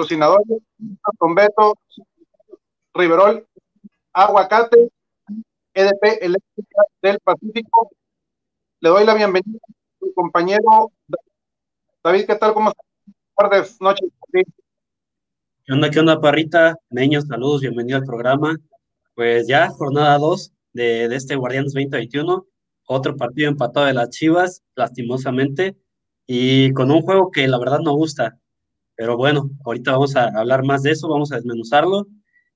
patrocinadores, con Beto, Riverol, Aguacate, EDP Eléctrica del Pacífico. Le doy la bienvenida a su compañero David. ¿Qué tal? ¿Cómo estás? Buenas noches. ¿Qué onda, qué onda, Parrita? Meños, saludos, bienvenido al programa. Pues ya, jornada 2 de, de este Guardianes 2021, otro partido empatado de las Chivas, lastimosamente, y con un juego que la verdad no gusta. Pero bueno, ahorita vamos a hablar más de eso, vamos a desmenuzarlo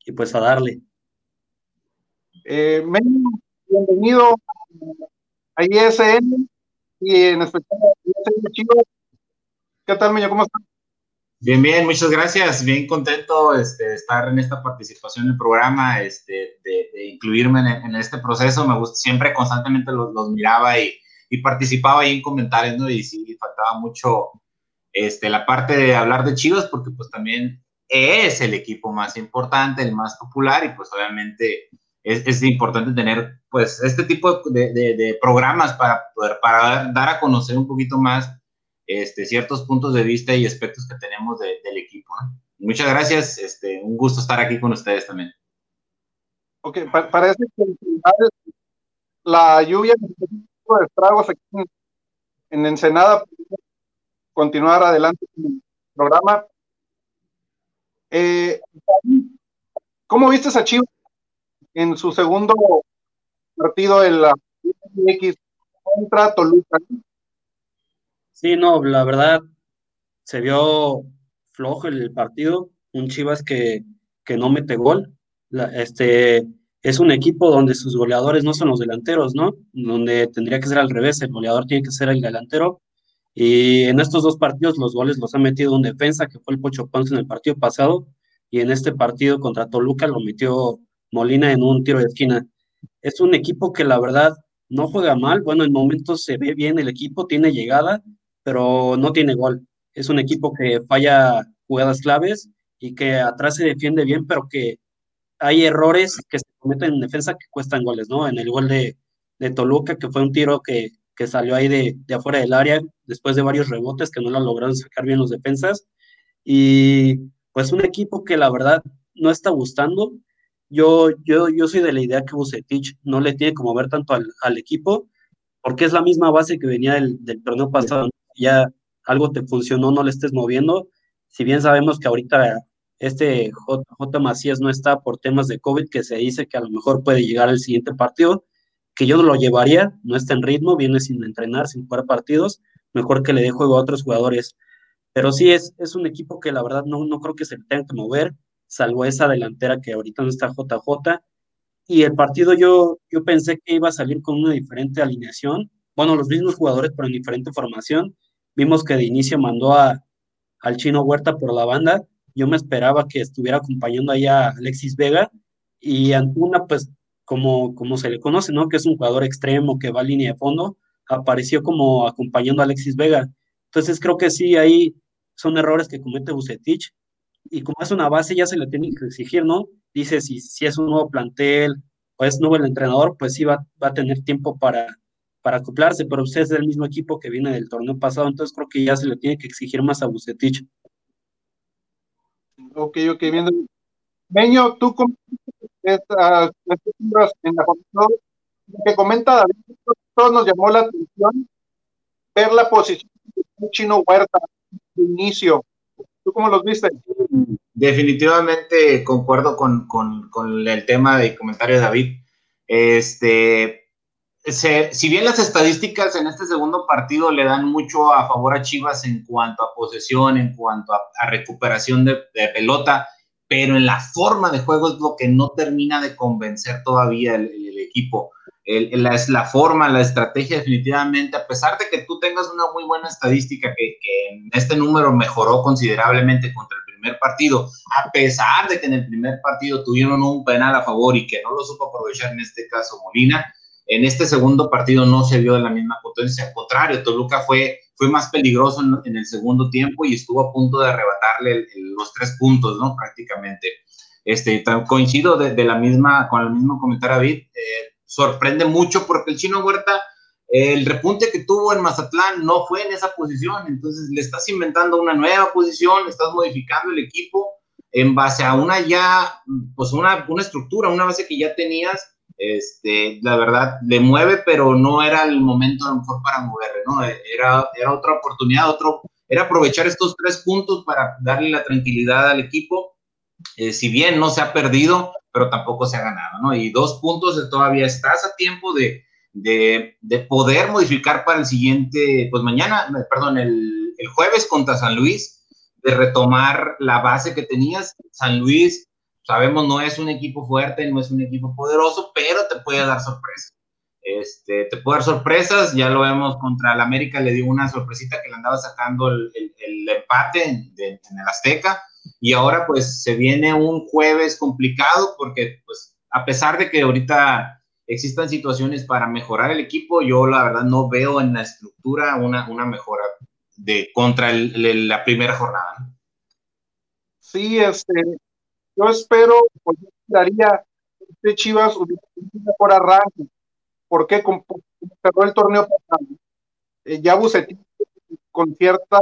y pues a darle. Eh, bienvenido a ISN y en especial a Chivas. ¿Qué tal, Meño? ¿Cómo estás? Bien, bien, muchas gracias. Bien contento este, de estar en esta participación en el programa, este, de, incluirme en, este proceso. Me gusta, siempre constantemente los, los miraba y, y, participaba ahí en comentarios, ¿no? Y sí, faltaba mucho este, la parte de hablar de Chivas, porque pues también es el equipo más importante, el más popular, y pues obviamente es, es importante tener pues este tipo de, de, programas para poder para dar a conocer un poquito más este, ciertos puntos de vista y aspectos que tenemos del equipo. Muchas gracias, este, un gusto estar aquí con ustedes también. Ok, parece que la lluvia de estragos aquí en Ensenada continuar adelante con el programa. Eh, ¿Cómo viste a Chivas en su segundo partido en la X contra Toluca? Sí, no, la verdad se vio flojo el partido, un Chivas que, que no mete gol. este es un equipo donde sus goleadores no son los delanteros, ¿no? Donde tendría que ser al revés, el goleador tiene que ser el delantero y en estos dos partidos los goles los ha metido un defensa, que fue el Pocho Ponce en el partido pasado, y en este partido contra Toluca lo metió Molina en un tiro de esquina. Es un equipo que la verdad no juega mal, bueno, en momentos se ve bien el equipo, tiene llegada, pero no tiene gol. Es un equipo que falla jugadas claves y que atrás se defiende bien, pero que hay errores que se cometen en defensa que cuestan goles, ¿no? En el gol de, de Toluca, que fue un tiro que que salió ahí de, de, afuera del área después de varios rebotes que no lo lograron sacar bien los defensas. Y pues un equipo que la verdad no está gustando. Yo, yo, yo soy de la idea que Bucetich no le tiene como ver tanto al, al equipo, porque es la misma base que venía del, del torneo pasado. Ya algo te funcionó, no le estés moviendo. Si bien sabemos que ahorita este J, J. Macías no está por temas de COVID, que se dice que a lo mejor puede llegar al siguiente partido, que yo no lo llevaría, no está en ritmo, viene sin entrenar, sin jugar partidos, mejor que le dé juego a otros jugadores. Pero sí es, es un equipo que la verdad no, no creo que se le tenga que mover, salvo esa delantera que ahorita no está JJ. Y el partido yo, yo pensé que iba a salir con una diferente alineación, bueno, los mismos jugadores, pero en diferente formación. Vimos que de inicio mandó a, al chino Huerta por la banda. Yo me esperaba que estuviera acompañando ahí a Alexis Vega y Antuna, pues como, como se le conoce, ¿no? Que es un jugador extremo que va a línea de fondo, apareció como acompañando a Alexis Vega. Entonces creo que sí, ahí son errores que comete Bucetich. Y como es una base, ya se le tiene que exigir, ¿no? Dice, si, si es un nuevo plantel o es nuevo el entrenador, pues sí va, va a tener tiempo para, para acoplarse, pero usted es del mismo equipo que viene del torneo pasado, entonces creo que ya se le tiene que exigir más a Bucetich. Ok, ok, viendo. Meño, tú estas, en la que comenta David, todos nos llamó la atención ver la posición de Chino Huerta de inicio. ¿Tú cómo los viste? Definitivamente concuerdo con, con, el tema de comentario de David. Este, si bien las estadísticas en este segundo partido le dan mucho a favor a Chivas en cuanto a posesión, en cuanto a, recuperación de, pelota, pero en la forma de juego es lo que no termina de convencer todavía el, equipo. El, la, la, forma, la estrategia definitivamente, a pesar de que tú tengas una muy buena estadística que, que, en este número mejoró considerablemente contra el primer partido, a pesar de que en el primer partido tuvieron un penal a favor y que no lo supo aprovechar en este caso Molina, en este segundo partido no se vio de la misma potencia, al contrario, Toluca fue fue más peligroso en, el segundo tiempo y estuvo a punto de arrebatarle los tres puntos, ¿no? Prácticamente. Este, coincido de, la misma, con el mismo comentario David, eh, sorprende mucho porque el chino Huerta el repunte que tuvo en Mazatlán no fue en esa posición, entonces le estás inventando una nueva posición, estás modificando el equipo en base a una ya, pues una, una estructura, una base que ya tenías, este, la verdad, le mueve, pero no era el momento a lo mejor para moverle, ¿no? Era, era otra oportunidad, otro, era aprovechar estos tres puntos para darle la tranquilidad al equipo, eh, si bien no se ha perdido, pero tampoco se ha ganado, ¿no? Y dos puntos todavía estás a tiempo de, de, de, poder modificar para el siguiente, pues mañana, perdón, el, el, jueves contra San Luis, de retomar la base que tenías. San Luis, sabemos, no es un equipo fuerte, no es un equipo poderoso, pero te puede dar sorpresas. Este, te puede dar sorpresas, ya lo vemos contra el América, le dio una sorpresita que le andaba sacando el, el, empate en, el Azteca, y ahora pues se viene un jueves complicado porque pues a pesar de que ahorita existan situaciones para mejorar el equipo, yo la verdad no veo en la estructura una, una mejora de contra la primera jornada. Sí, este, yo espero, pues yo esperaría este Chivas un mejor arranque. ¿Por qué? Cerró el torneo pasado. Eh, ya Bucetín con cierta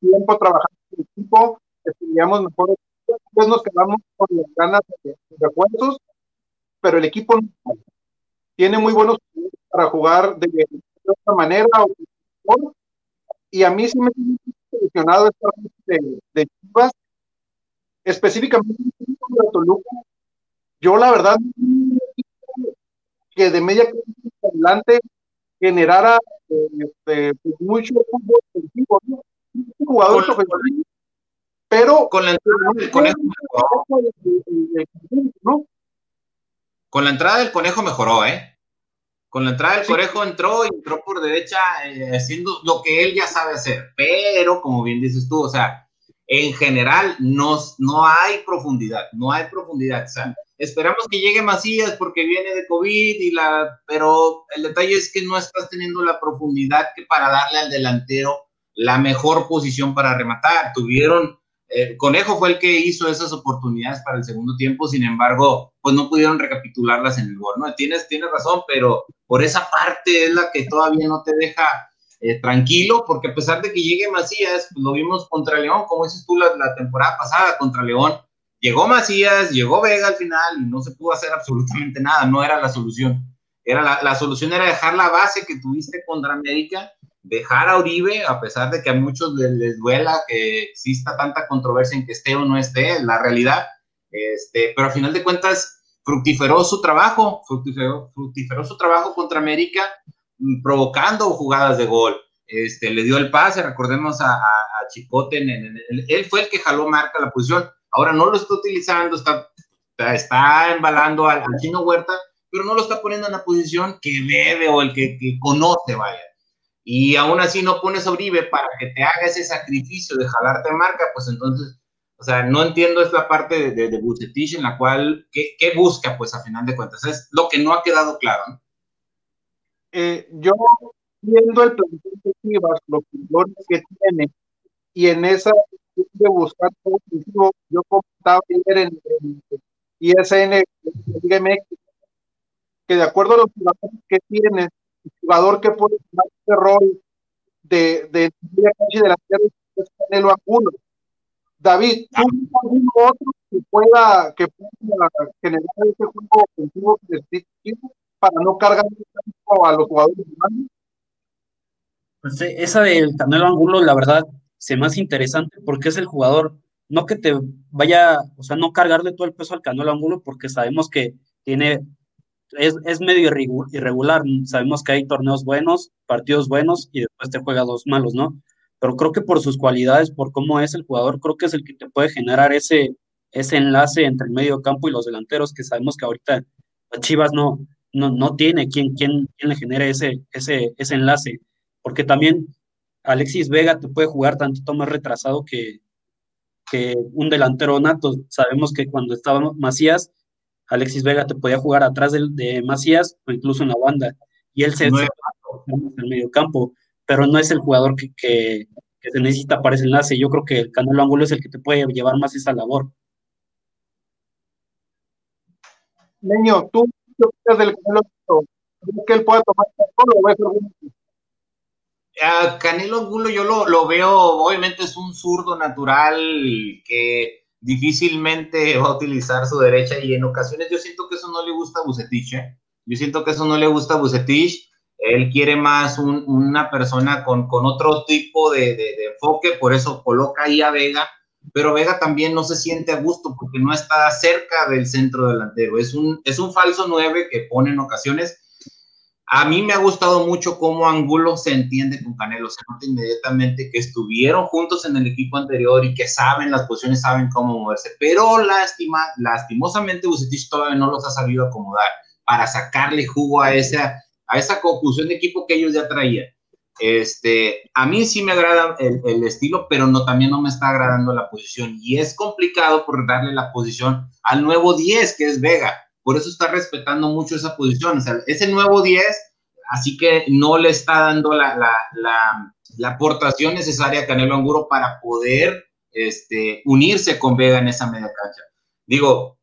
tiempo trabajando en el equipo, estudiamos mejor. Después nos quedamos con las ganas de, de refuerzos, pero el equipo no tiene muy buenos para jugar de, otra manera y a mí sí me ha impresionado esta de, de Chivas, específicamente contra Toluca. Yo la verdad que de media adelante generara este, pues, mucho fútbol ofensivo, ¿no? ofensivos, pero con la entrada del conejo mejoró. Con la entrada del conejo mejoró, ¿eh? Con la entrada del conejo entró y entró por derecha eh, haciendo lo que él ya sabe hacer. Pero, como bien dices tú, o sea, en general no, no hay profundidad, no hay profundidad. Esperamos que llegue Macías porque viene de COVID y la, pero el detalle es que no estás teniendo la profundidad que para darle al delantero la mejor posición para rematar. Tuvieron eh, Conejo fue el que hizo esas oportunidades para el segundo tiempo, sin embargo, pues no pudieron recapitularlas en el gol, ¿no? Tienes, tienes razón, pero por esa parte es la que todavía no te deja eh, tranquilo, porque a pesar de que llegue Macías, pues lo vimos contra León, como dices tú la, temporada pasada contra León, llegó Macías, llegó Vega al final y no se pudo hacer absolutamente nada, no era la solución. Era la, solución era dejar la base que tuviste contra América dejar a Uribe, a pesar de que a muchos les, duela que exista tanta controversia en que esté o no esté, la realidad, este, pero al final de cuentas fructiferó su trabajo, fructiferó, fructiferó su trabajo contra América, provocando jugadas de gol. Este, le dio el pase, recordemos a, Chicote, en, él fue el que jaló marca la posición, ahora no lo está utilizando, está, está embalando al, chino Huerta, pero no lo está poniendo en la posición que debe o el que, que conoce, vaya y aún así no pones a Uribe para que te haga ese sacrificio de jalarte marca, pues entonces, o sea, no entiendo esta parte de, de, Bucetich en la cual, ¿qué, ¿qué, busca, pues a final de cuentas? Es lo que no ha quedado claro. ¿no? Eh, yo, viendo el plan de Chivas, los jugadores que tiene, y en esa de buscar todo yo comentaba ayer en, en ISN, que de acuerdo a los jugadores que tiene, jugador que puede tomar ese rol de, de, de la calle de la tierra es Canelo Angulo. David, ¿tú algún otro que pueda, que pueda generar ese juego ofensivo que necesita para no cargar a los jugadores? Pues esa del Canelo Angulo, la verdad, se me hace interesante porque es el jugador, no que te vaya, o sea, no cargarle todo el peso al Canelo Angulo porque sabemos que tiene es, medio irregular. Sabemos que hay torneos buenos, partidos buenos y después te juega dos malos, ¿no? Pero creo que por sus cualidades, por cómo es el jugador, creo que es el que te puede generar ese, ese enlace entre el medio campo y los delanteros, que sabemos que ahorita Chivas no, no, no tiene quien, quien, quien le genere ese, ese, ese enlace. Porque también Alexis Vega te puede jugar tantito más retrasado que, que un delantero nato. Sabemos que cuando estaba Macías, Alexis Vega te podía jugar atrás de, de Macías o incluso en la banda. Y él se, en el medio campo, pero no es el jugador que, que, se necesita para ese enlace. Yo creo que el Canelo Angulo es el que te puede llevar más esa labor. Leño, ¿tú opinas del Canelo que él pueda tomar a Canelo Angulo yo lo, lo, veo, obviamente es un zurdo natural que difícilmente va a utilizar su derecha y en ocasiones yo siento que eso no le gusta a Bucetich, ¿eh? yo siento que eso no le gusta a Bucetich, él quiere más un, una persona con, con, otro tipo de, de, de, enfoque, por eso coloca ahí a Vega, pero Vega también no se siente a gusto porque no está cerca del centro delantero, es un, es un falso 9 que pone en ocasiones. A mí me ha gustado mucho cómo Angulo se entiende con Canelo, se nota inmediatamente que estuvieron juntos en el equipo anterior y que saben las posiciones, saben cómo moverse, pero lástima, lastimosamente Bucetich todavía no los ha sabido acomodar para sacarle jugo a esa, a esa de equipo que ellos ya traían. Este, a mí sí me agrada el, el, estilo, pero no, también no me está agradando la posición y es complicado por darle la posición al nuevo 10 que es Vega por eso está respetando mucho esa posición. O sea, ese nuevo 10, así que no le está dando la, la, la, la aportación necesaria a Canelo Anguro para poder este, unirse con Vega en esa media cancha. Digo,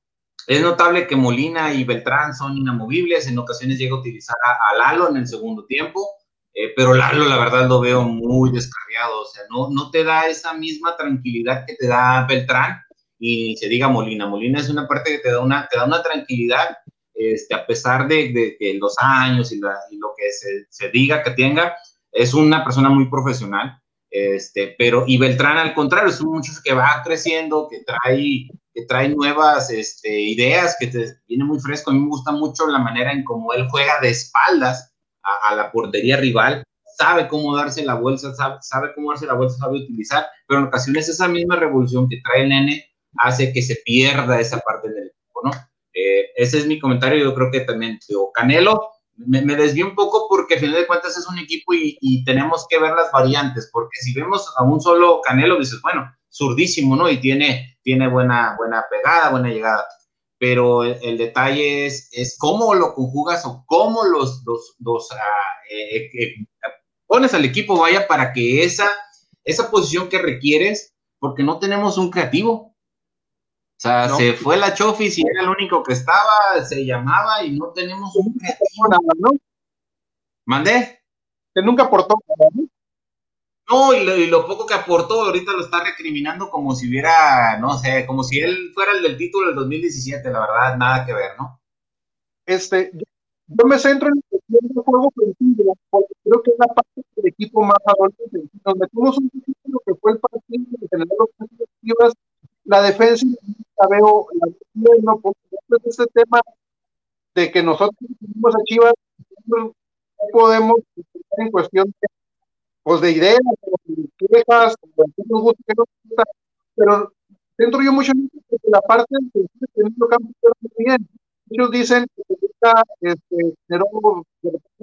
es notable que Molina y Beltrán son inamovibles, en ocasiones llega a utilizar a, a Lalo en el segundo tiempo, eh, pero Lalo la verdad lo veo muy descarriado, o sea, no, no te da esa misma tranquilidad que te da Beltrán, y se diga Molina. Molina es una parte que te da una, te da una tranquilidad, este, a pesar de, de que los años y, la, y lo que se, se, diga que tenga, es una persona muy profesional. Este, pero, y Beltrán al contrario, es un muchacho que va creciendo, que trae, que trae nuevas este, ideas, que te viene muy fresco. A mí me gusta mucho la manera en cómo él juega de espaldas a, la portería rival sabe cómo darse la bolsa, sabe, sabe, cómo darse la bolsa, sabe utilizar, pero en ocasiones esa misma revolución que trae el nene hace que se pierda esa parte del equipo, ¿no? Eh, ese es mi comentario, yo creo que también, digo, Canelo, me, me un poco porque al final de cuentas es un equipo y, y, tenemos que ver las variantes, porque si vemos a un solo Canelo, dices, bueno, zurdísimo, ¿no? Y tiene, tiene buena, buena pegada, buena llegada, pero el, el detalle es, es, cómo lo conjugas o cómo los, los, los uh, eh, eh, pones al equipo, vaya, para que esa, esa posición que requieres, porque no tenemos un creativo, o sea, no. se fue la Chofis y era el único que estaba, se llamaba y no tenemos un ¿no? ¿Mandé? Que nunca aportó ¿no? No, y lo, y lo, poco que aportó ahorita lo está recriminando como si hubiera, no sé, como si él fuera el del título del 2017, la verdad, nada que ver, ¿no? Este, yo me centro en el juego ofensivo, porque creo que es la parte del equipo más adolescente. Nos metimos un título que fue el partido de generar ofensivas la defensa la veo, la veo no, porque este tema de que nosotros tenemos a Chivas no podemos en cuestión de, pues de ideas, de quejas, de que nos gusta, que nos gusta, pero dentro yo mucho que la parte del segundo campo bien. Muchos dicen que este, generó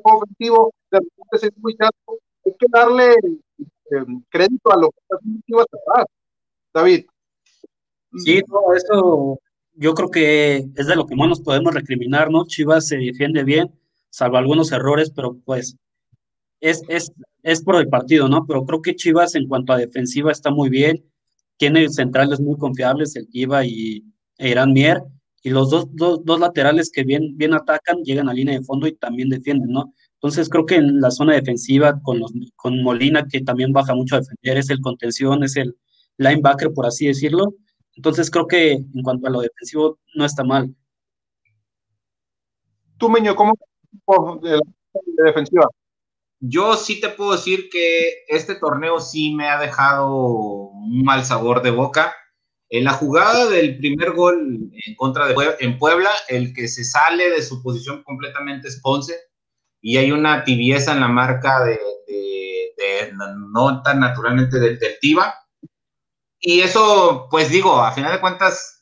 ofensivo, de repente es muy chato. Hay que darle eh, crédito a lo que está haciendo atrás. David. Sí, todo eso yo creo que es de lo que más nos podemos recriminar, ¿no? Chivas se defiende bien, salvo algunos errores, pero pues es, es, es por el partido, ¿no? Pero creo que Chivas en cuanto a defensiva está muy bien, tiene centrales muy confiables, el Iba y Irán Mier, y los dos, dos, dos, laterales que bien, bien atacan, llegan a línea de fondo y también defienden, ¿no? Entonces creo que en la zona defensiva, con, los, con Molina, que también baja mucho a defender, es el contención, es el linebacker, por así decirlo, entonces creo que en cuanto a lo defensivo no está mal. Tú, Meño, ¿cómo de defensiva? Yo sí te puedo decir que este torneo sí me ha dejado un mal sabor de boca. En la jugada del primer gol en contra de Puebla, en Puebla, el que se sale de su posición completamente es Ponce y hay una tibieza en la marca de, no tan naturalmente del, y eso, pues digo, a final de cuentas,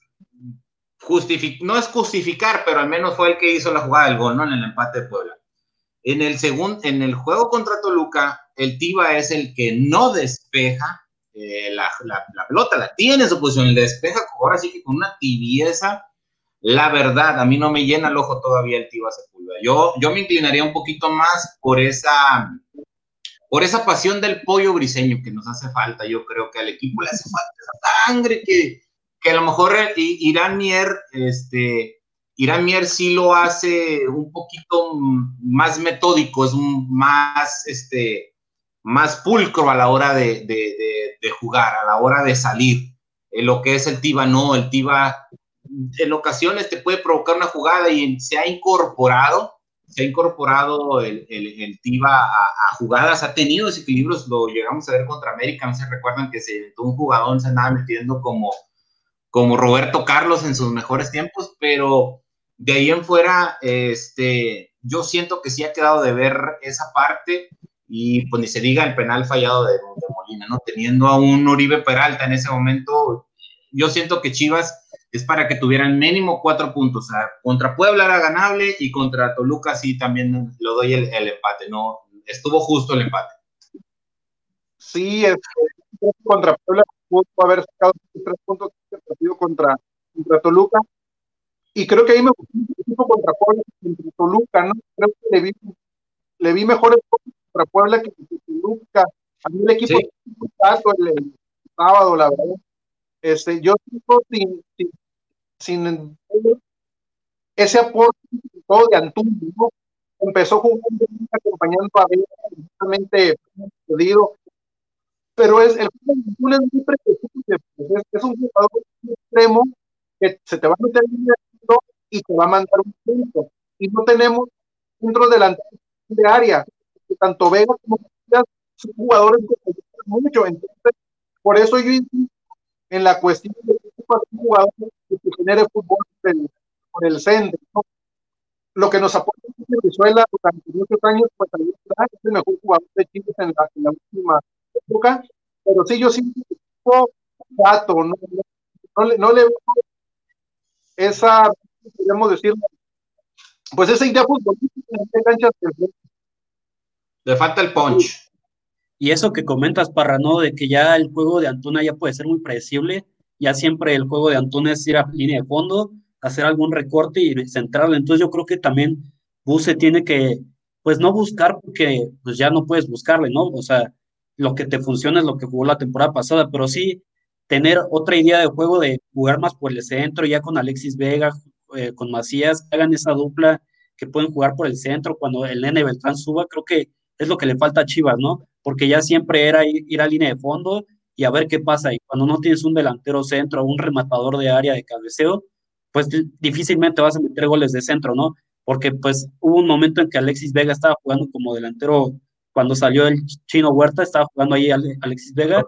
no es justificar, pero al menos fue el que hizo la jugada del gol, ¿no? En el empate de Puebla. En el, segundo, en el juego contra Toluca, el Tiva es el que no despeja eh, la, la, pelota, la tiene en su posición, despeja ahora sí que con una tibieza. La verdad, a mí no me llena el ojo todavía el Tiva Sepúlveda. Yo, yo me inclinaría un poquito más por esa por esa pasión del pollo briseño que nos hace falta. Yo creo que al equipo le hace falta esa sangre que, que a lo mejor Irán Mier este, Irán Mier sí lo hace un poquito más metódico, es más, este, más pulcro a la hora de, jugar, a la hora de salir. En lo que es el Tiva, no, el Tiva en ocasiones te puede provocar una jugada y se ha incorporado, se ha incorporado el, el, Tiva a, jugadas, ha tenido desequilibrios, lo llegamos a ver contra América, no se recuerdan que se un jugador, se andaba metiendo como, como Roberto Carlos en sus mejores tiempos, pero de ahí en fuera, este, yo siento que sí ha quedado de ver esa parte y pues ni se diga el penal fallado de, Molina, ¿no? Teniendo a un Uribe Peralta en ese momento, yo siento que Chivas es para que tuvieran mínimo cuatro puntos. O sea, contra Puebla era ganable y contra Toluca sí también lo doy el, empate, ¿no? Estuvo justo el empate. Sí, contra Puebla pudo haber sacado tres puntos partido contra, contra Toluca y creo que ahí me gustó un poquito contra Puebla contra Toluca, ¿no? Creo que le vi, le vi mejores cosas contra Puebla que contra Toluca. A mí el equipo sí. el, el, sábado, la verdad. Este, yo sigo sin, sin, sin ese aporte todo de Antún, ¿no? Empezó jugando acompañando a realmente perdido, pero es el es muy predecible, pues, es, es un jugador extremo que se te va a meter en y te va a mandar un punto. Y no tenemos centros delanteros de área, tanto Vega como Díaz son jugadores que mucho. Entonces, por eso yo insisto en la cuestión de un jugador que genere fútbol por el, centro. Lo que nos aporta Venezuela durante muchos años, pues es el mejor jugador de Chile en la, en la última época, pero sí, yo siento que gato, no, no, no, le, no le esa podríamos decir, pues esa idea futbolística Le falta el punch. Y eso que comentas, Parra, ¿no? De que ya el juego de Antuna ya puede ser muy predecible. Ya siempre el juego de Antuna es ir a línea de fondo, hacer algún recorte y centrarlo. Entonces yo creo que también Buse tiene que, pues no buscar porque pues ya no puedes buscarle, ¿no? O sea, lo que te funciona es lo que jugó la temporada pasada, pero sí tener otra idea de juego de jugar más por el centro, ya con Alexis Vega, eh, con Macías, hagan esa dupla, que pueden jugar por el centro cuando el Nene Beltrán suba, creo que es lo que le falta a Chivas, ¿no? Porque ya siempre era ir, a línea de fondo y a ver qué pasa. Y cuando no tienes un delantero centro, un rematador de área de cabeceo, pues difícilmente vas a meter goles de centro, ¿no? Porque pues hubo un momento en que Alexis Vega estaba jugando como delantero, cuando salió el chino Huerta, estaba jugando ahí Alexis Vega,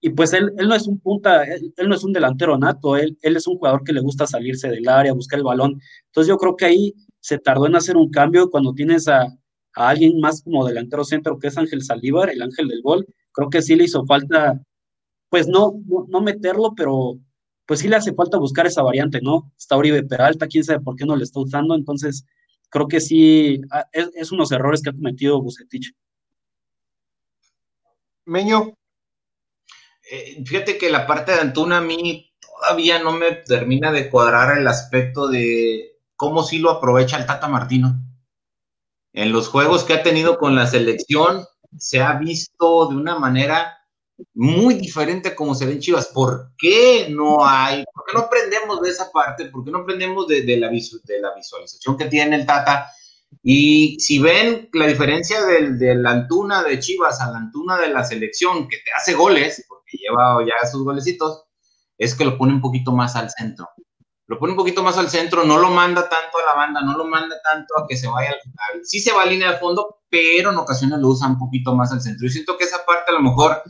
y pues él, él no es un punta, él, no es un delantero nato, él, él es un jugador que le gusta salirse del área, buscar el balón. Entonces yo creo que ahí se tardó en hacer un cambio cuando tienes a, a alguien más como delantero centro que es Ángel Saldívar, el ángel del gol. Creo que sí le hizo falta, pues no, no, meterlo, pero pues sí le hace falta buscar esa variante, ¿no? Está Uribe Peralta, quién sabe por qué no le está usando, entonces creo que sí, ah, es, es unos errores que ha cometido Bucetich. Meño, eh, fíjate que la parte de Antuna a mí todavía no me termina de cuadrar el aspecto de cómo sí lo aprovecha el Tata Martino. En los juegos que ha tenido con la selección se ha visto de una manera muy diferente como se ve en Chivas. ¿Por qué no hay? ¿Por qué no aprendemos de esa parte? ¿Por qué no aprendemos de, la, de la visualización que tiene el Tata? Y si ven la diferencia del, de la Antuna de Chivas a la Antuna de la selección, que te hace goles, porque lleva ya sus golecitos, es que lo pone un poquito más al centro. Lo pone un poquito más al centro, no lo manda tanto a la banda, no lo manda tanto a que se vaya al Sí se va a línea de fondo, pero en ocasiones lo usa un poquito más al centro. Yo siento que esa parte a lo mejor,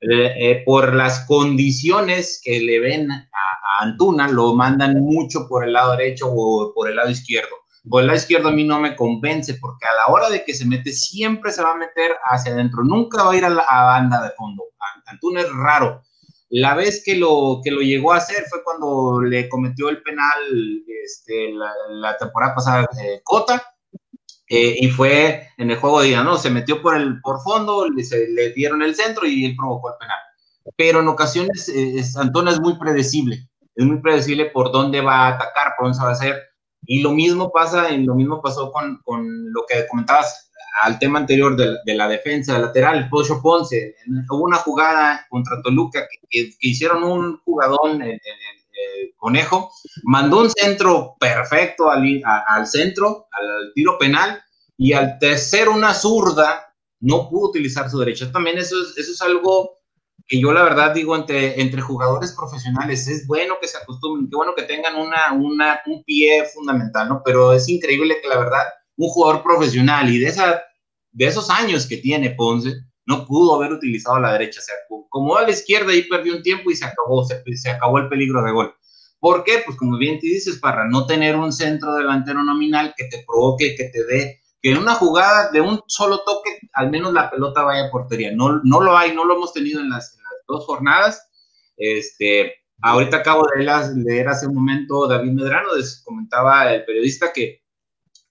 eh, eh, por las condiciones que le ven a, a Antuna, lo mandan mucho por el lado derecho o por el lado izquierdo por el lado izquierdo a mí no me convence porque a la hora de que se mete siempre se va a meter hacia adentro, nunca va a ir a la banda de fondo. Antuna es raro. La vez que lo, que lo llegó a hacer fue cuando le cometió el penal este, la, temporada pasada Cota, eh, y fue en el juego de día, ¿no? Se metió por el por fondo, le, se, le dieron el centro y él provocó el penal. Pero en ocasiones eh, Antuna es muy predecible, es muy predecible por dónde va a atacar, por dónde se va a hacer y lo mismo pasa, y lo mismo pasó con, con lo que comentabas al tema anterior de, la defensa lateral, Pocho Ponce, hubo una jugada contra Toluca que, hicieron un jugadón, el, conejo, mandó un centro perfecto al, al centro, al tiro penal, y al tercer una zurda, no pudo utilizar su derecha. También eso es, eso es algo que yo la verdad digo entre, entre jugadores profesionales, es bueno que se acostumbren, qué bueno que tengan una, una, un pie fundamental, ¿no? Pero es increíble que la verdad un jugador profesional y de, esa, de esos años que tiene Ponce, no pudo haber utilizado la derecha, o sea, como a la izquierda y perdió un tiempo y se acabó, se, se acabó el peligro de gol. ¿Por qué? Pues como bien te dices, para no tener un centro delantero nominal que te provoque, que te dé que en una jugada de un solo toque, al menos la pelota vaya a portería. No, no lo hay, no lo hemos tenido en las, dos jornadas. Este, ahorita acabo de leer, hace un momento David Medrano, comentaba el periodista que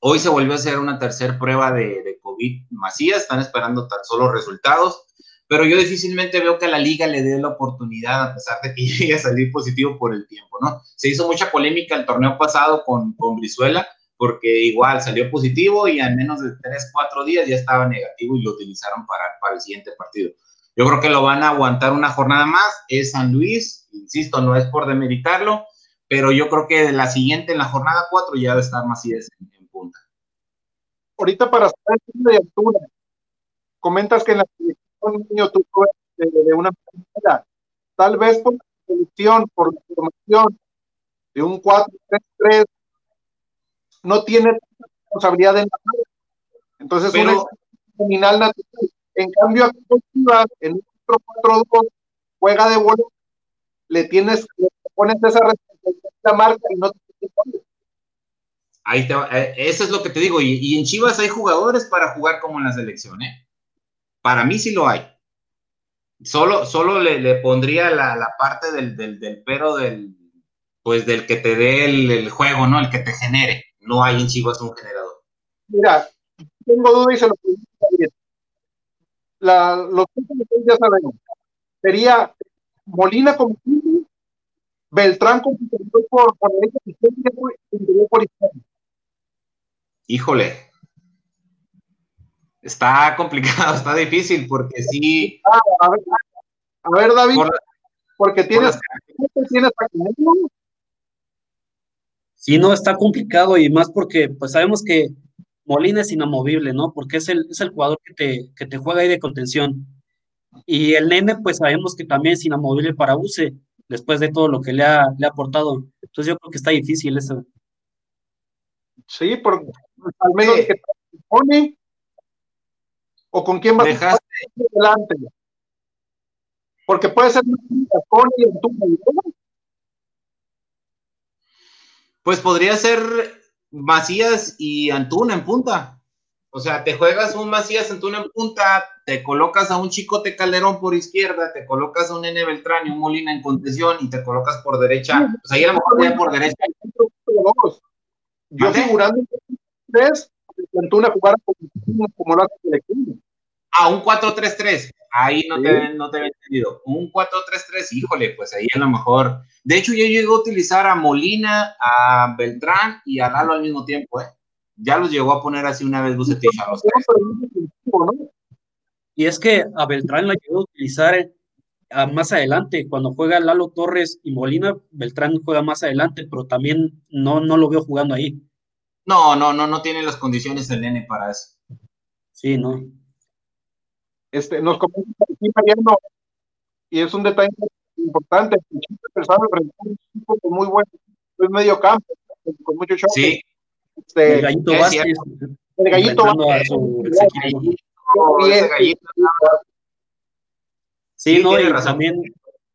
hoy se volvió a hacer una tercera prueba de, COVID masía, están esperando tan solo resultados, pero yo difícilmente veo que a la liga le dé la oportunidad, a pesar de que llegue a salir positivo por el tiempo, ¿no? Se hizo mucha polémica el torneo pasado con, con Brizuela, porque igual salió positivo y en menos de 3, 4 días ya estaba negativo y lo utilizaron para, para el siguiente partido. Yo creo que lo van a aguantar una jornada más, es San Luis, insisto, no es por demeritarlo, pero yo creo que la siguiente, en la jornada 4, ya debe estar más en. Ahorita para estar de altura, comentas que en la selección niño tú de, de una manera, tal vez por la selección, por la formación de un 4-3-3, no tiene responsabilidad en la mano. Entonces, Pero, nominal natural. En cambio, aquí en un 4-4-2, juega de vuelo, le tienes, le pones esa responsabilidad la marca y no te Ahí te, eh, eso es lo que te digo. Y, en Chivas hay jugadores para jugar como en la selección, ¿eh? Para mí sí lo hay. Solo, solo le, le pondría la, la parte del, del, del, pero del, pues del que te dé el, el, juego, ¿no? El que te genere no hay en Chivas un generador. Mira, tengo duda y se lo la, los ya sabemos. Sería Molina como Beltrán como por, por y por izquierda. Híjole. Está complicado, está difícil, porque sí. Ah, a, ver, a ver, David, porque tienes, por tienes Sí, no, está complicado y más porque pues sabemos que Molina es inamovible, ¿no? Porque es el, es el jugador que te, que te juega ahí de contención. Y el nene, pues sabemos que también es inamovible para UCE, después de todo lo que le ha, le ha aportado. Entonces yo creo que está difícil eso. Sí, por, al menos que te pone o con quién vas a adelante. Porque puede ser con y en tu pues podría ser Macías y Antuna en punta. O sea, te juegas un Macías Antuna en punta, te colocas a un Chicote Calderón por izquierda, te colocas a un N Beltrán y un Molina en contención y te colocas por derecha. O sea, ahí a lo mejor por derecha. Yo figurando tres, Antuna jugar como, como lo hace el equipo. Ah, un 4-3-3. Ahí no, te, no te había entendido. Un 4-3-3, híjole, pues ahí a lo mejor. De hecho, yo llego a utilizar a Molina, a Beltrán y a Lalo al mismo tiempo, ¿eh? Ya los llegó a poner así una vez Bucetich a los tres. Y es que a Beltrán la llegó a utilizar más adelante, cuando juega Lalo Torres y Molina, Beltrán juega más adelante, pero también no, no lo veo jugando ahí. No, no, no, no tiene las condiciones el nene para eso. Sí, no. Este, nos comenta y es un detalle importante, un equipo muy bueno, es medio campo, con mucho choque. Sí. Este, el gallito Vázquez. El gallito Sí, no, y también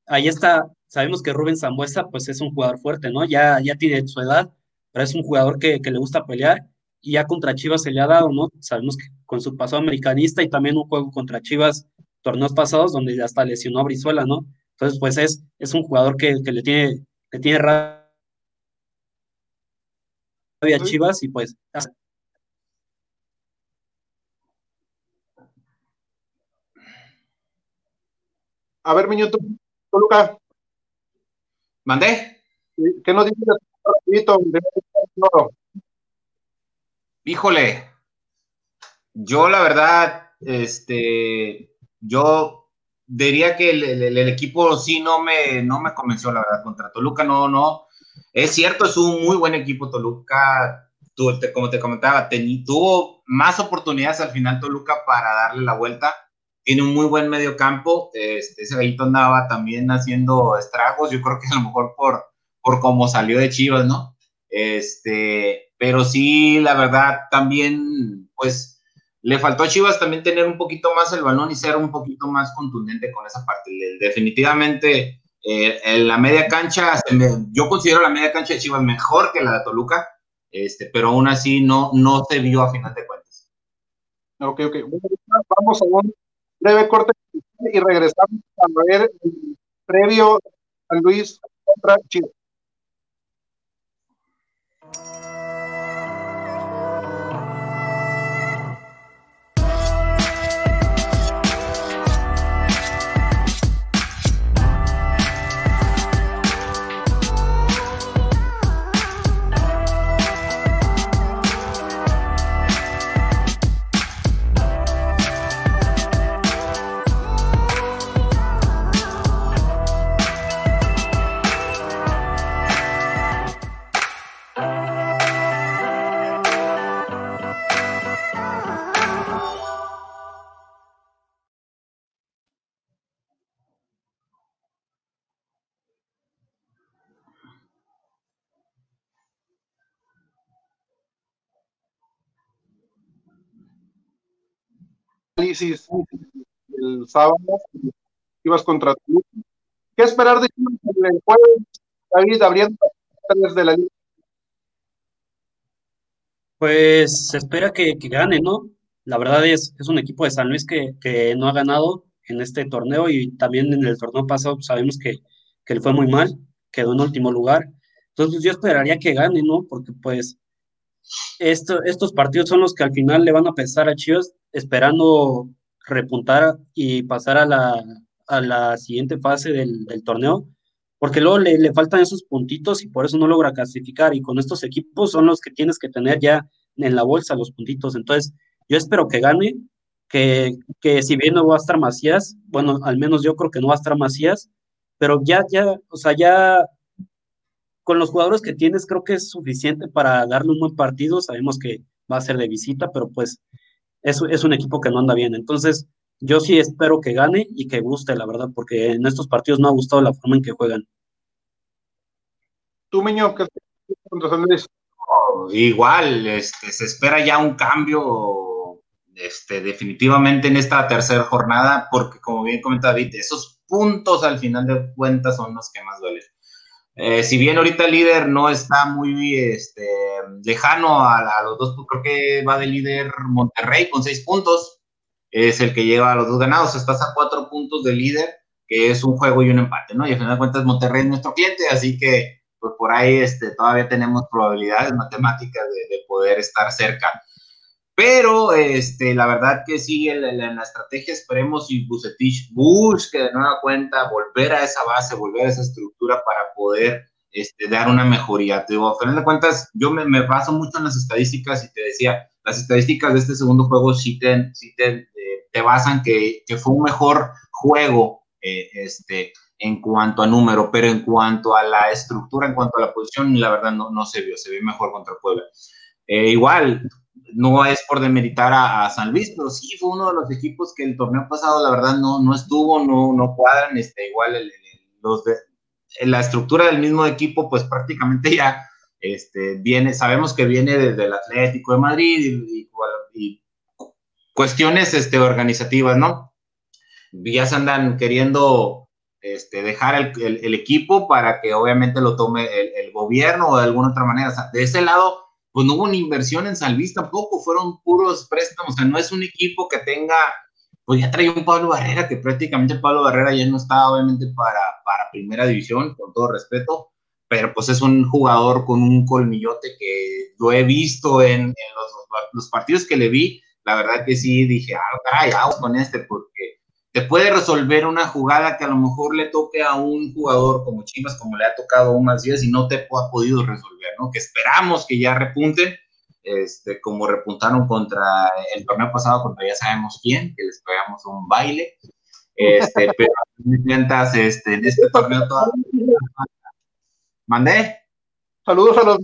ahí está, sabemos que Rubén Zambuesa pues es un jugador fuerte, ¿no? Ya, ya tiene su edad, pero es un jugador que, que le gusta pelear y ya contra Chivas se le ha dado, ¿no? Sabemos que con su pasado americanista y también un juego contra Chivas torneos pasados donde ya hasta lesionó a Brizuela, ¿no? Entonces, pues es, es un jugador que, que le tiene, le tiene rabia a Chivas y pues A ver, Miñuto, Luca. ¿Mandé? ¿Qué nos dice rapidito? Híjole. Yo, la verdad, este, yo diría que el, equipo sí no me, no me convenció, la verdad, contra Toluca, no, no. Es cierto, es un muy buen equipo Toluca, como te comentaba, tuvo más oportunidades al final Toluca para darle la vuelta. Tiene un muy buen medio campo. Este, ese gallito andaba también haciendo estragos. Yo creo que a lo mejor por, por cómo salió de Chivas, ¿no? Este, pero sí, la verdad, también, pues, le faltó a Chivas también tener un poquito más el balón y ser un poquito más contundente con esa parte. Definitivamente, eh, la media cancha, yo considero la media cancha de Chivas mejor que la de Toluca, este, pero aún así no, no se vio a final de cuentas. Ok, ok. Vamos a un breve corte y regresamos a ver el previo a Luis contra Chivas. El sábado, ibas contra ¿Qué esperar de David, abriendo de la? Pues se espera que, gane, ¿no? La verdad es, es un equipo de San Luis que, no ha ganado en este torneo y también en el torneo pasado sabemos que, que le fue muy mal, quedó en último lugar. Entonces yo esperaría que gane, ¿no? Porque pues estos partidos son los que al final le van a pesar a Chivas esperando repuntar y pasar a la, a la siguiente fase del, torneo, porque luego le, faltan esos puntitos y por eso no logra clasificar. Y con estos equipos son los que tienes que tener ya en la bolsa los puntitos. Entonces, yo espero que gane, que, que si bien no va a estar Macías, bueno, al menos yo creo que no va a estar Macías, pero ya, ya, o sea, ya con los jugadores que tienes, creo que es suficiente para darle un buen partido. Sabemos que va a ser de visita, pero pues es, es un equipo que no anda bien. Entonces, yo sí espero que gane y que guste, la verdad, porque en estos partidos no ha gustado la forma en que juegan. Tú, Miño, ¿qué contra San Luis? igual, este, se espera ya un cambio este, definitivamente en esta tercera jornada, porque como bien comenta David, esos puntos al final de cuentas son los que más duelen. Eh, si bien ahorita el líder no está muy este, lejano a, los dos, pues creo que va de líder Monterrey con seis puntos, es el que lleva a los dos ganados, estás a cuatro puntos de líder, que es un juego y un empate, ¿no? Y al final de cuentas Monterrey es nuestro cliente, así que pues por ahí este, todavía tenemos probabilidades matemáticas de, de poder estar cerca. Pero este, la verdad que sí, en, la estrategia esperemos y Bucetich busque de nueva cuenta volver a esa base, volver a esa estructura para poder este, dar una mejoría. Te digo, a final de cuentas, yo me, me, baso mucho en las estadísticas y te decía, las estadísticas de este segundo juego sí te, sí te, eh, te basan que, que, fue un mejor juego eh, este, en cuanto a número, pero en cuanto a la estructura, en cuanto a la posición, la verdad no, no se vio, se vio mejor contra Puebla. Eh, igual, no es por demeritar a, San Luis, pero sí fue uno de los equipos que el torneo pasado, la verdad, no, no estuvo, no, no cuadran, este, igual los de, la estructura del mismo equipo, pues prácticamente ya este, viene, sabemos que viene desde el Atlético de Madrid y, cuestiones este, organizativas, ¿no? Ya se andan queriendo este, dejar el, el, equipo para que obviamente lo tome el, gobierno o de alguna otra manera. De ese lado, pues no hubo una inversión en San Luis tampoco, fueron puros préstamos, o sea, no es un equipo que tenga, pues ya trae un Pablo Barrera, que prácticamente Pablo Barrera ya no está obviamente para, para primera división, con todo respeto, pero pues es un jugador con un colmillote que lo he visto en, los, los, partidos que le vi, la verdad que sí dije, ah, caray, vamos con este, porque te puede resolver una jugada que a lo mejor le toque a un jugador como Chivas, como le ha tocado a un días y no te ha podido resolver, ¿no? Que esperamos que ya repunten. este, como repuntaron contra el torneo pasado, contra ya sabemos quién, que les pegamos un baile. Este, pero mientras este, en este torneo todavía. ¿Mandé? Saludos a los.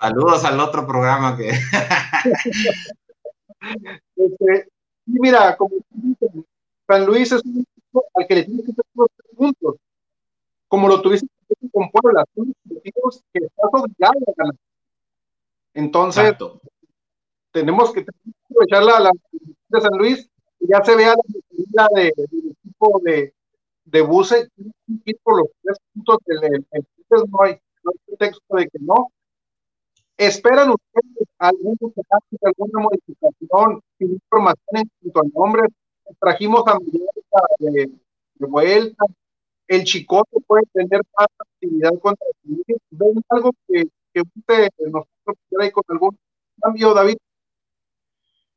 Saludos al otro programa que. este, mira, como San Luis es un equipo al que le tienes que hacer los puntos. Como lo tuviste con Puebla, son equipos que estás obligado a ganar. Entonces, tenemos que aprovechar la, la de San Luis y ya se vea la de, del equipo de, de Buse, por los tres puntos del el, no hay, no hay texto de que no. ¿Esperan ustedes algún alguna modificación, información en cuanto al nombre? Trajimos a de, de vuelta. El Chicote puede tener más actividad contra el ¿Ven algo que, que usted nos puede con algún cambio, David?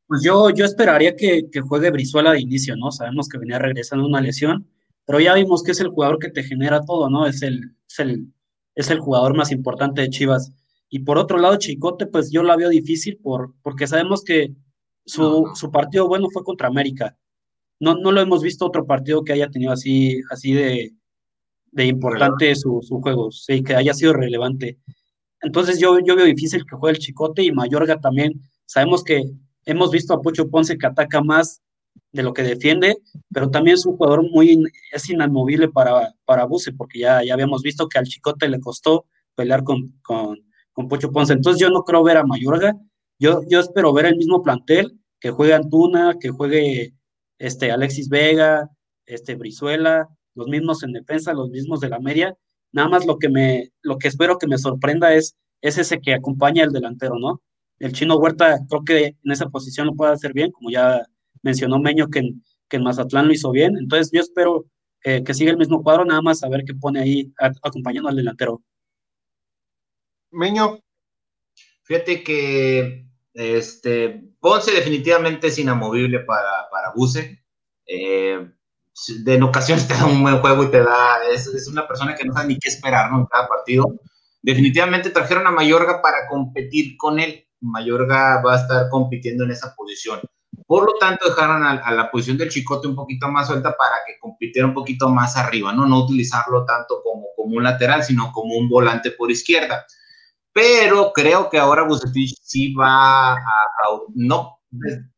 Pues yo, yo esperaría que, que, juegue Brizuela de inicio, ¿no? Sabemos que venía regresando una lesión, pero ya vimos que es el jugador que te genera todo, ¿no? Es el, es el, es el jugador más importante de Chivas. Y por otro lado, Chicote, pues yo la veo difícil por, porque sabemos que su, su partido bueno fue contra América. No, no lo hemos visto otro partido que haya tenido así, así de, de importante su, su, juego, sí, que haya sido relevante. Entonces yo, yo veo difícil que juegue el Chicote y Mayorga también. Sabemos que hemos visto a Pucho Ponce que ataca más de lo que defiende, pero también es un jugador muy, es inamovible para, para Buse, porque ya, ya habíamos visto que al Chicote le costó pelear con, con, con Pucho Ponce. Entonces yo no creo ver a Mayorga, yo, yo espero ver el mismo plantel, que juegue Antuna, que juegue este, Alexis Vega, este, Brizuela, los mismos en defensa, los mismos de la media. Nada más lo que me, lo que espero que me sorprenda es, es ese que acompaña al delantero, ¿no? el chino Huerta creo que en esa posición lo puede hacer bien, como ya mencionó Meño que en, que en Mazatlán lo hizo bien. Entonces yo espero que siga el mismo cuadro, nada más a ver qué pone ahí acompañando al delantero. Meño. Fíjate que este, Ponce definitivamente es inamovible para, para Buse. Eh, en ocasiones te da un buen juego y te da, es, es, una persona que no sabe ni qué esperar ¿no? en cada partido. Definitivamente trajeron a Mayorga para competir con él. Mayorga va a estar compitiendo en esa posición. Por lo tanto, dejaron a, la posición del Chicote un poquito más suelta para que compitiera un poquito más arriba, ¿no? No utilizarlo tanto como, como un lateral, sino como un volante por izquierda. Pero creo que ahora Bucetich sí va a, a, no,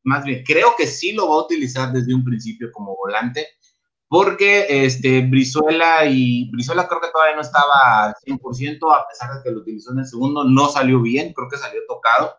más bien, creo que sí lo va a utilizar desde un principio como volante porque este, Brizuela y Brizuela creo que todavía no estaba al 100%, a pesar de que lo utilizó en el segundo, no salió bien, creo que salió tocado.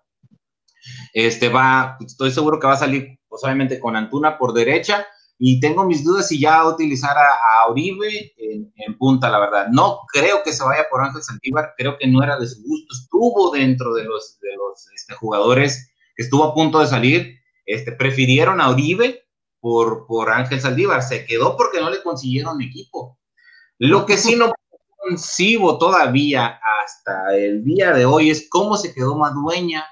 Este va, estoy seguro que va a salir, pues obviamente con Antuna por derecha, y tengo mis dudas si ya utilizar a, a Oribe en, punta, la verdad. No creo que se vaya por Ángel Santíbar, creo que no era de su gusto, estuvo dentro de los, de los este, jugadores que estuvo a punto de salir, este, prefirieron a Oribe por, por Ángel Saldívar, se quedó porque no le consiguieron equipo. Lo que sí no concibo todavía hasta el día de hoy es cómo se quedó Madueña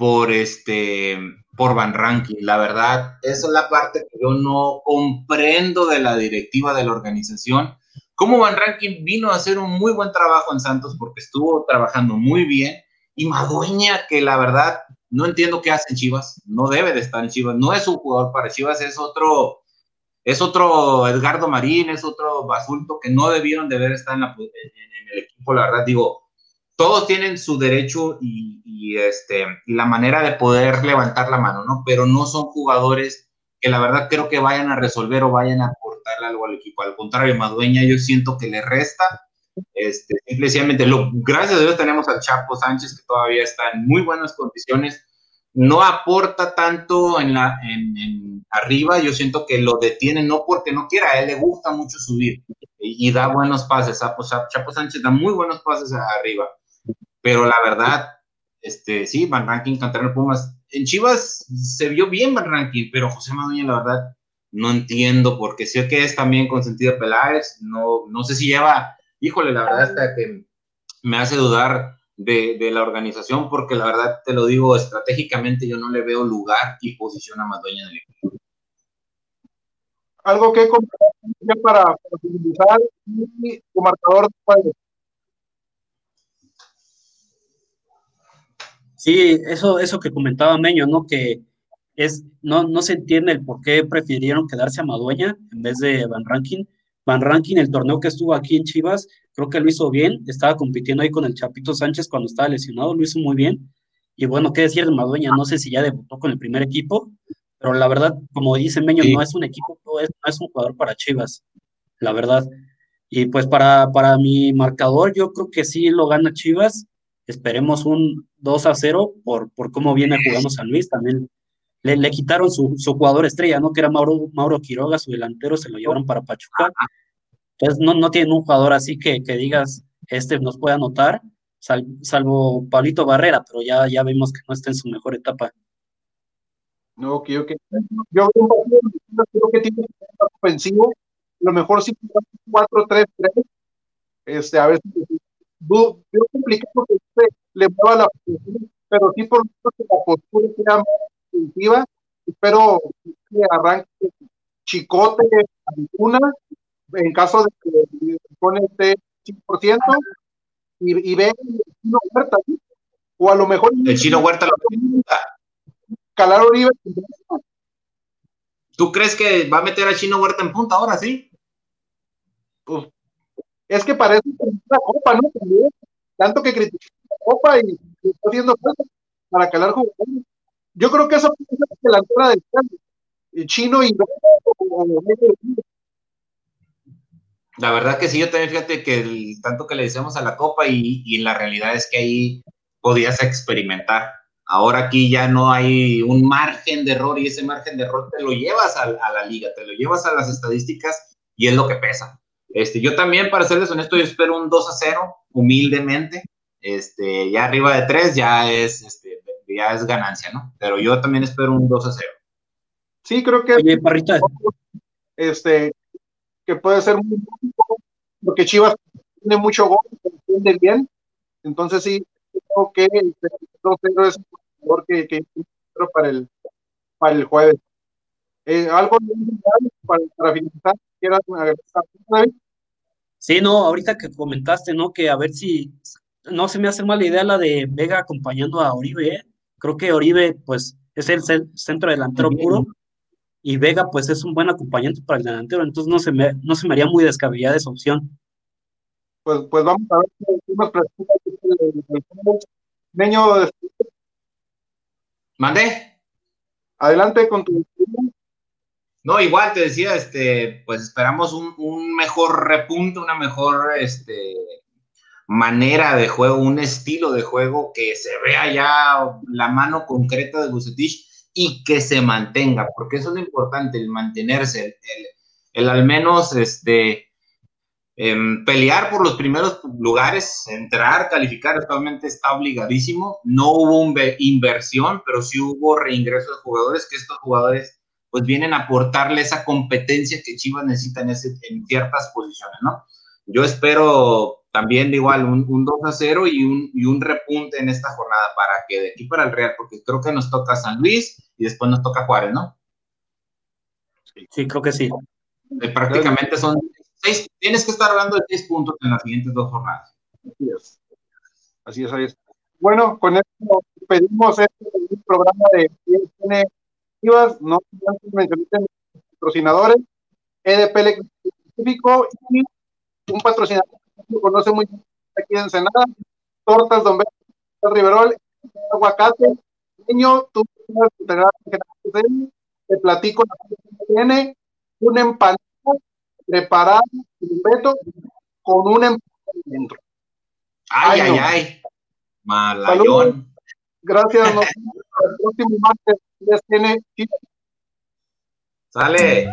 por este por Van Ranking. La verdad, esa es la parte que yo no comprendo de la directiva de la organización. Cómo Van Ranking vino a hacer un muy buen trabajo en Santos porque estuvo trabajando muy bien. Y Madueña que la verdad no entiendo qué hace en Chivas, no debe de estar en Chivas, no es un jugador para Chivas, es otro, es otro Edgardo Marín, es otro Basulto que no debieron de haber estado en, la, en, el equipo, la verdad, digo, todos tienen su derecho y, este, y la manera de poder levantar la mano, ¿no? Pero no son jugadores que la verdad creo que vayan a resolver o vayan a aportar algo al equipo. Al contrario, Madueña yo siento que le resta este, simplemente, gracias a Dios tenemos al Chapo Sánchez que todavía está en muy buenas condiciones. No aporta tanto en arriba, yo siento que lo detiene no porque no quiera, a él le gusta mucho subir y, y da buenos pases. Chapo, Chapo Sánchez da muy buenos pases arriba, pero la verdad, este, sí, Van Ranking, Cantarano Pumas. En Chivas se vio bien Van Ranking, pero José Madueña, la verdad, no entiendo, porque sé que es también consentido Peláez, no, no sé si lleva híjole, la verdad es que me hace dudar de, la organización, porque la verdad te lo digo, estratégicamente yo no le veo lugar y posición a Madueña en el equipo. Algo que para, para finalizar tu marcador de Sí, eso, eso que comentaba Meño, ¿no? Que es, no, no se entiende el por qué prefirieron quedarse a Madueña en vez de Van Rankin. Van Rankin, el torneo que estuvo aquí en Chivas, creo que lo hizo bien, estaba compitiendo ahí con el Chapito Sánchez cuando estaba lesionado, lo hizo muy bien. Y bueno, qué decir de Madueña, no sé si ya debutó con el primer equipo, pero la verdad, como dice Meño, no es un equipo, no es, no es un jugador para Chivas, la verdad. Y pues para, para mi marcador, yo creo que sí lo gana Chivas. Esperemos un 2 a 0 por, por cómo viene jugando San Luis. También le, le quitaron su, su, jugador estrella, ¿no? Que era Mauro, Mauro Quiroga, su delantero, se lo llevaron para Pachuca. Entonces no, no tienen un jugador así que, que digas, este nos puede anotar, sal, salvo Pablito Barrera, pero ya, ya vimos que no está en su mejor etapa. No, ok, ok. Yo creo que tiene un ofensivo lo mejor sí 4-3-3, este, a veces yo complicado que le mueva la posición, pero sí por lo menos que la postura sea más defensiva, espero que arranque chicote alguna, en caso de que pone este 100%, y, y ve el chino Huerta, o a lo mejor el chino Huerta lo Calar Oribe. ¿Tú crees que va a meter a Chino Huerta en punta ahora sí? pues, es que parece la copa, ¿no? También, tanto que critica la copa y, y está haciendo cosas para calar jugadores. Yo creo que eso es la altura del el chino y la verdad que sí, yo también fíjate que el, tanto que le decíamos a la copa y, y la realidad es que ahí podías experimentar. Ahora aquí ya no hay un margen de error y ese margen de error te lo llevas a, la liga, te lo llevas a las estadísticas y es lo que pesa. Este, yo también, para serles honesto, yo espero un 2 a 0, humildemente. Este, ya arriba de 3 ya es, este, ya es ganancia, ¿no? Pero yo también espero un 2 a 0. Sí, creo que. Oye, Parrita. Este, que puede ser muy porque Chivas tiene mucho gol, entiende bien. Entonces, sí, creo que el 2-0 es un jugador que, que para el, para el jueves. Eh, algo para, para finalizar, quieras agregar, Sí, no, ahorita que comentaste, ¿no? Que a ver si no se me hace mala idea la de Vega acompañando a Oribe. ¿eh? Creo que Oribe, pues, es el centro delantero puro y Vega, pues, es un buen acompañante para el delantero. Entonces, no se me, no se me haría muy descabellada esa opción. Pues, pues vamos a ver si nos preguntas. Meño, ¿Mande? Adelante con tu no, igual te decía, este, pues esperamos un, un mejor repunte, una mejor este, manera de juego, un estilo de juego que se vea ya la mano concreta de Bucetich y que se mantenga, porque eso es lo importante, el mantenerse, el, el, al menos este, eh, pelear por los primeros lugares, entrar, calificar, actualmente está obligadísimo. No hubo un inversión, pero sí hubo reingreso de jugadores, que estos jugadores pues vienen a aportarle esa competencia que Chivas necesita en, ese, en ciertas posiciones, ¿no? Yo espero también igual un, un 2 a 0 y un, y un, repunte en esta jornada para que de aquí para el Real, porque creo que nos toca San Luis y después nos toca Juárez, ¿no? Sí, creo que sí. Eh, prácticamente son seis, tienes que estar hablando de seis puntos en las siguientes dos jornadas. Así es. Así es, así es. Bueno, con esto pedimos este programa de tiene no mencionaste patrocinadores, EDP específico y un patrocinador que conoce muy bien aquí en Ensenada, Tortas Don Beto Riverol, Aguacate, niño, tú te platico la tiene, un empanada preparada, Beto, con un empanada dentro. Ay, ay, ay. Malayón. Gracias, nos vemos el próximo martes. Tiene. Sale.